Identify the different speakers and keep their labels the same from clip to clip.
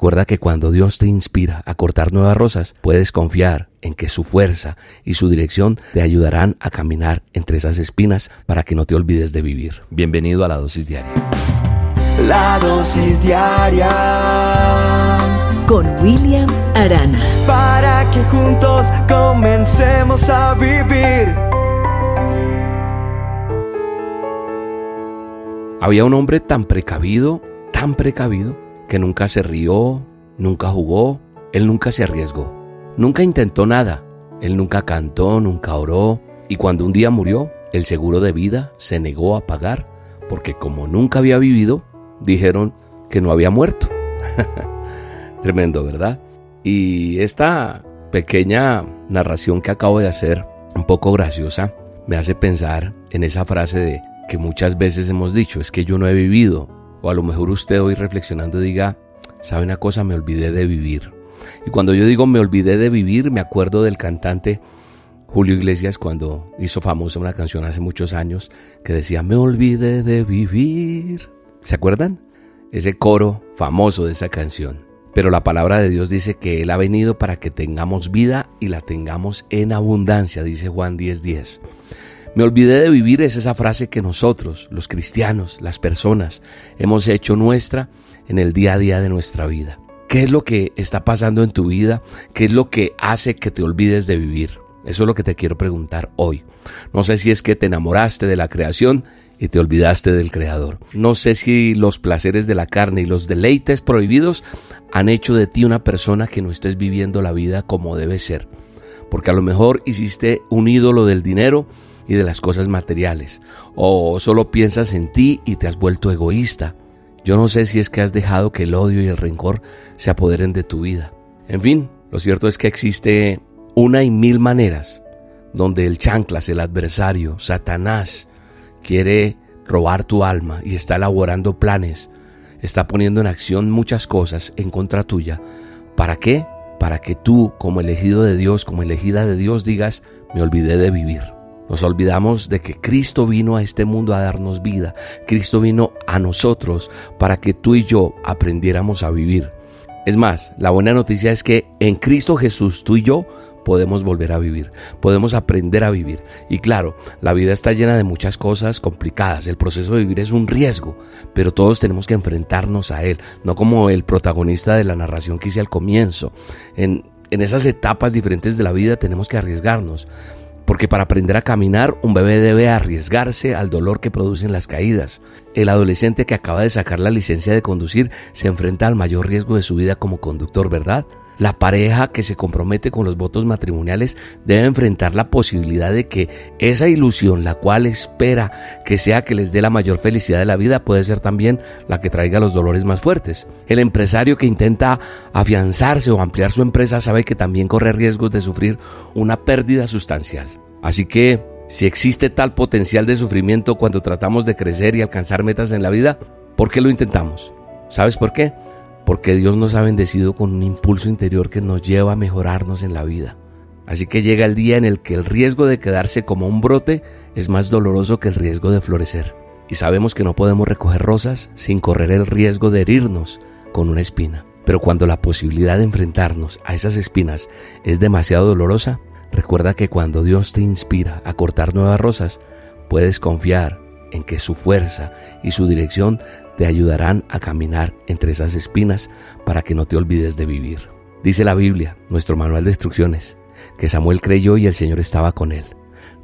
Speaker 1: Recuerda que cuando Dios te inspira a cortar nuevas rosas, puedes confiar en que su fuerza y su dirección te ayudarán a caminar entre esas espinas para que no te olvides de vivir. Bienvenido a la dosis diaria.
Speaker 2: La dosis diaria
Speaker 3: con William Arana.
Speaker 2: Para que juntos comencemos a vivir.
Speaker 1: Había un hombre tan precavido, tan precavido, que nunca se rió, nunca jugó, él nunca se arriesgó, nunca intentó nada, él nunca cantó, nunca oró, y cuando un día murió, el seguro de vida se negó a pagar, porque como nunca había vivido, dijeron que no había muerto. Tremendo, ¿verdad? Y esta pequeña narración que acabo de hacer, un poco graciosa, me hace pensar en esa frase de que muchas veces hemos dicho, es que yo no he vivido, o a lo mejor usted hoy reflexionando diga, ¿sabe una cosa? Me olvidé de vivir. Y cuando yo digo me olvidé de vivir, me acuerdo del cantante Julio Iglesias cuando hizo famosa una canción hace muchos años que decía, me olvidé de vivir. ¿Se acuerdan? Ese coro famoso de esa canción. Pero la palabra de Dios dice que Él ha venido para que tengamos vida y la tengamos en abundancia, dice Juan 10:10. Me olvidé de vivir es esa frase que nosotros, los cristianos, las personas, hemos hecho nuestra en el día a día de nuestra vida. ¿Qué es lo que está pasando en tu vida? ¿Qué es lo que hace que te olvides de vivir? Eso es lo que te quiero preguntar hoy. No sé si es que te enamoraste de la creación y te olvidaste del Creador. No sé si los placeres de la carne y los deleites prohibidos han hecho de ti una persona que no estés viviendo la vida como debe ser. Porque a lo mejor hiciste un ídolo del dinero y de las cosas materiales. O solo piensas en ti y te has vuelto egoísta. Yo no sé si es que has dejado que el odio y el rencor se apoderen de tu vida. En fin, lo cierto es que existe una y mil maneras donde el chanclas, el adversario, Satanás, quiere robar tu alma y está elaborando planes, está poniendo en acción muchas cosas en contra tuya. ¿Para qué? Para que tú, como elegido de Dios, como elegida de Dios, digas, me olvidé de vivir. Nos olvidamos de que Cristo vino a este mundo a darnos vida. Cristo vino a nosotros para que tú y yo aprendiéramos a vivir. Es más, la buena noticia es que en Cristo Jesús tú y yo podemos volver a vivir, podemos aprender a vivir. Y claro, la vida está llena de muchas cosas complicadas, el proceso de vivir es un riesgo, pero todos tenemos que enfrentarnos a él, no como el protagonista de la narración que hice al comienzo. En, en esas etapas diferentes de la vida tenemos que arriesgarnos. Porque para aprender a caminar, un bebé debe arriesgarse al dolor que producen las caídas. El adolescente que acaba de sacar la licencia de conducir se enfrenta al mayor riesgo de su vida como conductor, ¿verdad? La pareja que se compromete con los votos matrimoniales debe enfrentar la posibilidad de que esa ilusión, la cual espera que sea que les dé la mayor felicidad de la vida, puede ser también la que traiga los dolores más fuertes. El empresario que intenta afianzarse o ampliar su empresa sabe que también corre riesgos de sufrir una pérdida sustancial. Así que, si existe tal potencial de sufrimiento cuando tratamos de crecer y alcanzar metas en la vida, ¿por qué lo intentamos? ¿Sabes por qué? Porque Dios nos ha bendecido con un impulso interior que nos lleva a mejorarnos en la vida. Así que llega el día en el que el riesgo de quedarse como un brote es más doloroso que el riesgo de florecer. Y sabemos que no podemos recoger rosas sin correr el riesgo de herirnos con una espina. Pero cuando la posibilidad de enfrentarnos a esas espinas es demasiado dolorosa, recuerda que cuando Dios te inspira a cortar nuevas rosas, puedes confiar en que su fuerza y su dirección te ayudarán a caminar entre esas espinas para que no te olvides de vivir. Dice la Biblia, nuestro manual de instrucciones, que Samuel creyó y el Señor estaba con él.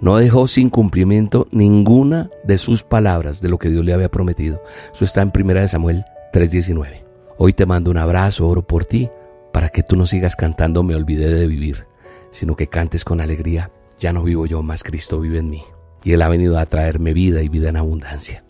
Speaker 1: No dejó sin cumplimiento ninguna de sus palabras de lo que Dios le había prometido. Eso está en 1 Samuel 3:19. Hoy te mando un abrazo, oro por ti, para que tú no sigas cantando me olvidé de vivir, sino que cantes con alegría, ya no vivo yo, más Cristo vive en mí y Él ha venido a traerme vida y vida en abundancia.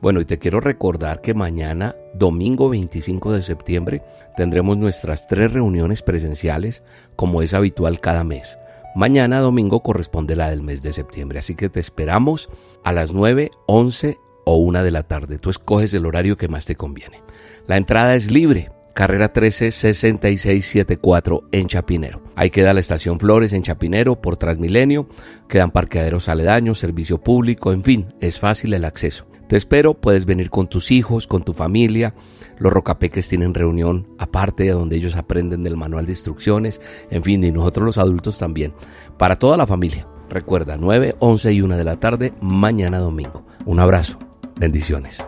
Speaker 1: Bueno, y te quiero recordar que mañana, domingo 25 de septiembre, tendremos nuestras tres reuniones presenciales como es habitual cada mes. Mañana domingo corresponde la del mes de septiembre, así que te esperamos a las 9, 11 o 1 de la tarde. Tú escoges el horario que más te conviene. La entrada es libre, carrera 13 6674 en Chapinero. Ahí queda la estación Flores en Chapinero por Transmilenio, quedan parqueaderos aledaños, servicio público, en fin, es fácil el acceso.
Speaker 4: Te espero, puedes venir con tus hijos, con tu familia. Los rocapeques tienen reunión aparte de donde ellos aprenden del manual de instrucciones, en fin, y nosotros los adultos también. Para toda la familia. Recuerda, 9, 11 y 1 de la tarde, mañana domingo. Un abrazo. Bendiciones.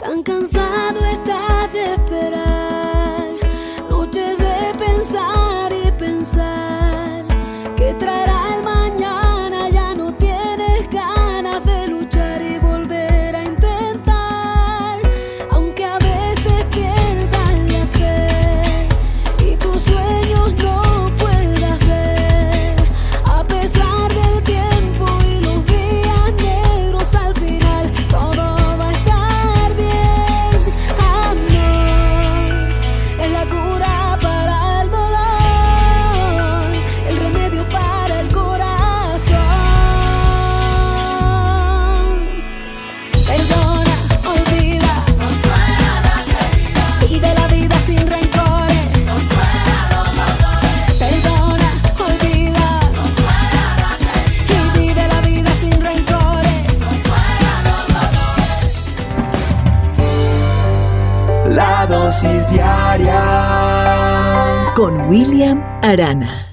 Speaker 3: Con William Arana.